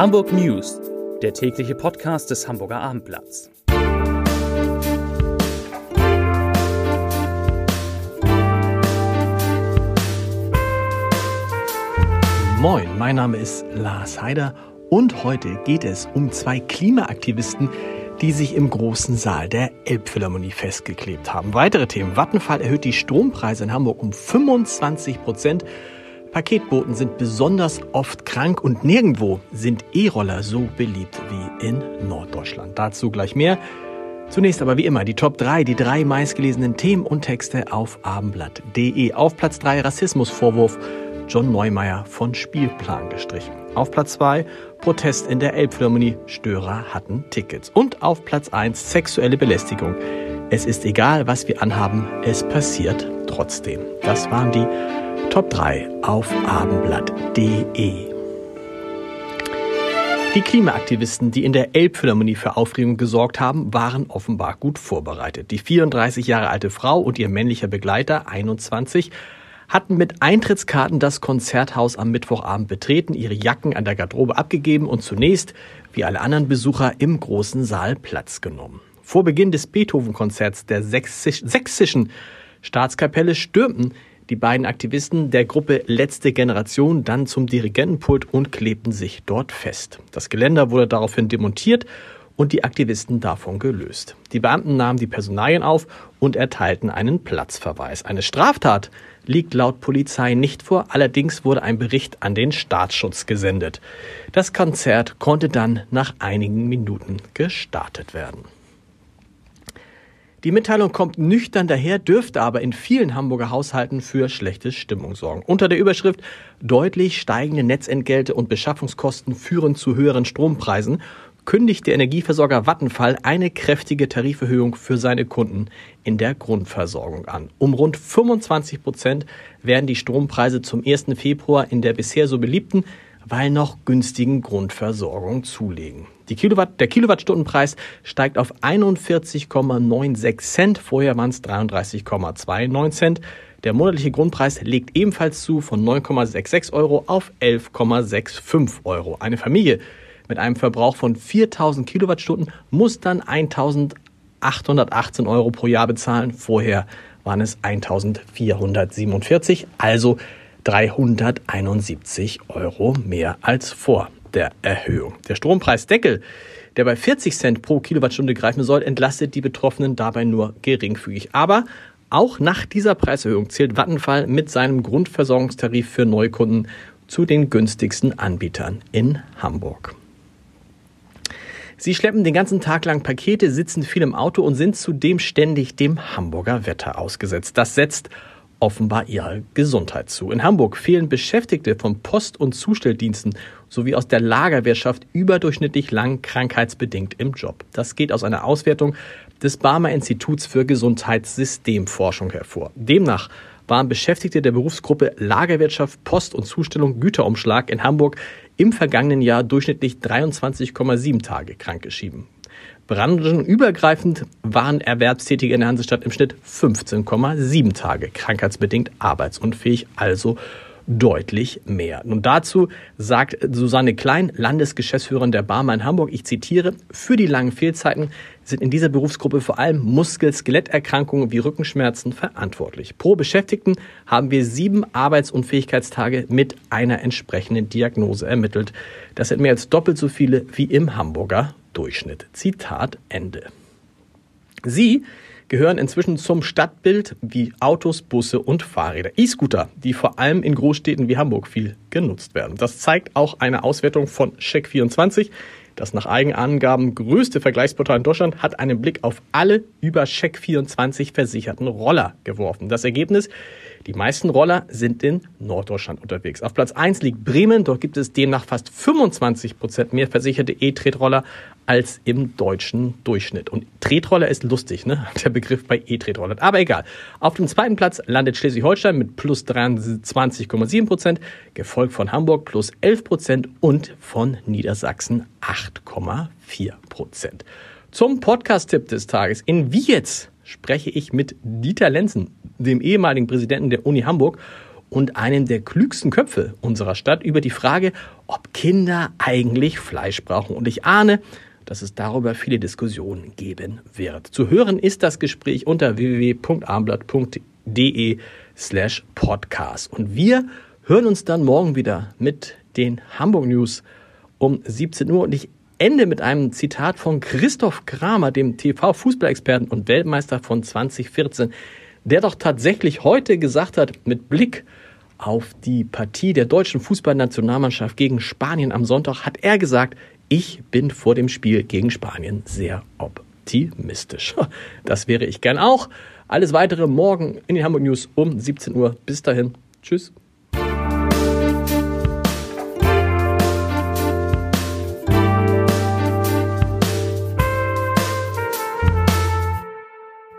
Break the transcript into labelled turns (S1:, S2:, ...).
S1: Hamburg News, der tägliche Podcast des Hamburger Abendblatts.
S2: Moin, mein Name ist Lars Heider und heute geht es um zwei Klimaaktivisten, die sich im großen Saal der Elbphilharmonie festgeklebt haben. Weitere Themen. Vattenfall erhöht die Strompreise in Hamburg um 25 Prozent. Paketboten sind besonders oft krank und nirgendwo sind E-Roller so beliebt wie in Norddeutschland. Dazu gleich mehr. Zunächst aber wie immer die Top 3, die drei meistgelesenen Themen und Texte auf abendblatt.de. Auf Platz 3 Rassismusvorwurf John Neumeier von Spielplan gestrichen. Auf Platz 2 Protest in der Elbphilharmonie, Störer hatten Tickets. Und auf Platz 1 sexuelle Belästigung. Es ist egal, was wir anhaben, es passiert trotzdem. Das waren die Top 3 auf abendblatt.de. Die Klimaaktivisten, die in der Elbphilharmonie für Aufregung gesorgt haben, waren offenbar gut vorbereitet. Die 34 Jahre alte Frau und ihr männlicher Begleiter, 21, hatten mit Eintrittskarten das Konzerthaus am Mittwochabend betreten, ihre Jacken an der Garderobe abgegeben und zunächst, wie alle anderen Besucher, im großen Saal Platz genommen. Vor Beginn des Beethoven-Konzerts der sächsischen Staatskapelle stürmten die beiden Aktivisten der Gruppe Letzte Generation dann zum Dirigentenpult und klebten sich dort fest. Das Geländer wurde daraufhin demontiert und die Aktivisten davon gelöst. Die Beamten nahmen die Personalien auf und erteilten einen Platzverweis. Eine Straftat liegt laut Polizei nicht vor, allerdings wurde ein Bericht an den Staatsschutz gesendet. Das Konzert konnte dann nach einigen Minuten gestartet werden. Die Mitteilung kommt nüchtern daher, dürfte aber in vielen Hamburger Haushalten für schlechte Stimmung sorgen. Unter der Überschrift Deutlich steigende Netzentgelte und Beschaffungskosten führen zu höheren Strompreisen kündigt der Energieversorger Vattenfall eine kräftige Tariferhöhung für seine Kunden in der Grundversorgung an. Um rund 25 Prozent werden die Strompreise zum 1. Februar in der bisher so beliebten weil noch günstigen Grundversorgung zulegen. Kilowatt, der Kilowattstundenpreis steigt auf 41,96 Cent, vorher waren es 33,29 Cent. Der monatliche Grundpreis legt ebenfalls zu von 9,66 Euro auf 11,65 Euro. Eine Familie mit einem Verbrauch von 4000 Kilowattstunden muss dann 1818 Euro pro Jahr bezahlen. Vorher waren es 1447, also 371 Euro mehr als vor der Erhöhung. Der Strompreisdeckel, der bei 40 Cent pro Kilowattstunde greifen soll, entlastet die Betroffenen dabei nur geringfügig. Aber auch nach dieser Preiserhöhung zählt Vattenfall mit seinem Grundversorgungstarif für Neukunden zu den günstigsten Anbietern in Hamburg. Sie schleppen den ganzen Tag lang Pakete, sitzen viel im Auto und sind zudem ständig dem Hamburger Wetter ausgesetzt. Das setzt offenbar ihrer Gesundheit zu. In Hamburg fehlen Beschäftigte von Post- und Zustelldiensten sowie aus der Lagerwirtschaft überdurchschnittlich lang krankheitsbedingt im Job. Das geht aus einer Auswertung des Barmer Instituts für Gesundheitssystemforschung hervor. Demnach waren Beschäftigte der Berufsgruppe Lagerwirtschaft, Post- und Zustellung Güterumschlag in Hamburg im vergangenen Jahr durchschnittlich 23,7 Tage krankgeschrieben. Branchenübergreifend waren Erwerbstätige in der Hansestadt im Schnitt 15,7 Tage krankheitsbedingt arbeitsunfähig, also deutlich mehr. Nun dazu sagt Susanne Klein, Landesgeschäftsführerin der Barmer in Hamburg, ich zitiere, für die langen Fehlzeiten sind in dieser Berufsgruppe vor allem Muskel-Skeletterkrankungen wie Rückenschmerzen verantwortlich. Pro Beschäftigten haben wir sieben Arbeitsunfähigkeitstage mit einer entsprechenden Diagnose ermittelt. Das sind mehr als doppelt so viele wie im Hamburger Durchschnitt. Zitat Ende. Sie gehören inzwischen zum Stadtbild wie Autos, Busse und Fahrräder. E-Scooter, die vor allem in Großstädten wie Hamburg viel genutzt werden. Das zeigt auch eine Auswertung von Check24. Das nach Eigenangaben größte Vergleichsportal in Deutschland hat einen Blick auf alle über Check24 versicherten Roller geworfen. Das Ergebnis, die meisten Roller sind in Norddeutschland unterwegs. Auf Platz 1 liegt Bremen. Dort gibt es demnach fast 25 Prozent mehr versicherte E-Tretroller als im deutschen Durchschnitt. Und Tretroller ist lustig, ne? Der Begriff bei E-Tretrollern. Aber egal. Auf dem zweiten Platz landet Schleswig-Holstein mit plus 23,7 Prozent, gefolgt von Hamburg plus 11 Prozent und von Niedersachsen 8,4 Prozent. Zum Podcast-Tipp des Tages. In Wie jetzt spreche ich mit Dieter Lenzen, dem ehemaligen Präsidenten der Uni Hamburg und einem der klügsten Köpfe unserer Stadt über die Frage, ob Kinder eigentlich Fleisch brauchen. Und ich ahne, dass es darüber viele Diskussionen geben wird. Zu hören ist das Gespräch unter www.armblatt.de slash podcast. Und wir hören uns dann morgen wieder mit den Hamburg News um 17 Uhr. Und ich ende mit einem Zitat von Christoph Kramer, dem TV-Fußballexperten und Weltmeister von 2014, der doch tatsächlich heute gesagt hat, mit Blick auf die Partie der deutschen Fußballnationalmannschaft gegen Spanien am Sonntag, hat er gesagt, ich bin vor dem Spiel gegen Spanien sehr optimistisch. Das wäre ich gern auch. Alles weitere morgen in den Hamburg News um 17 Uhr. Bis dahin. Tschüss.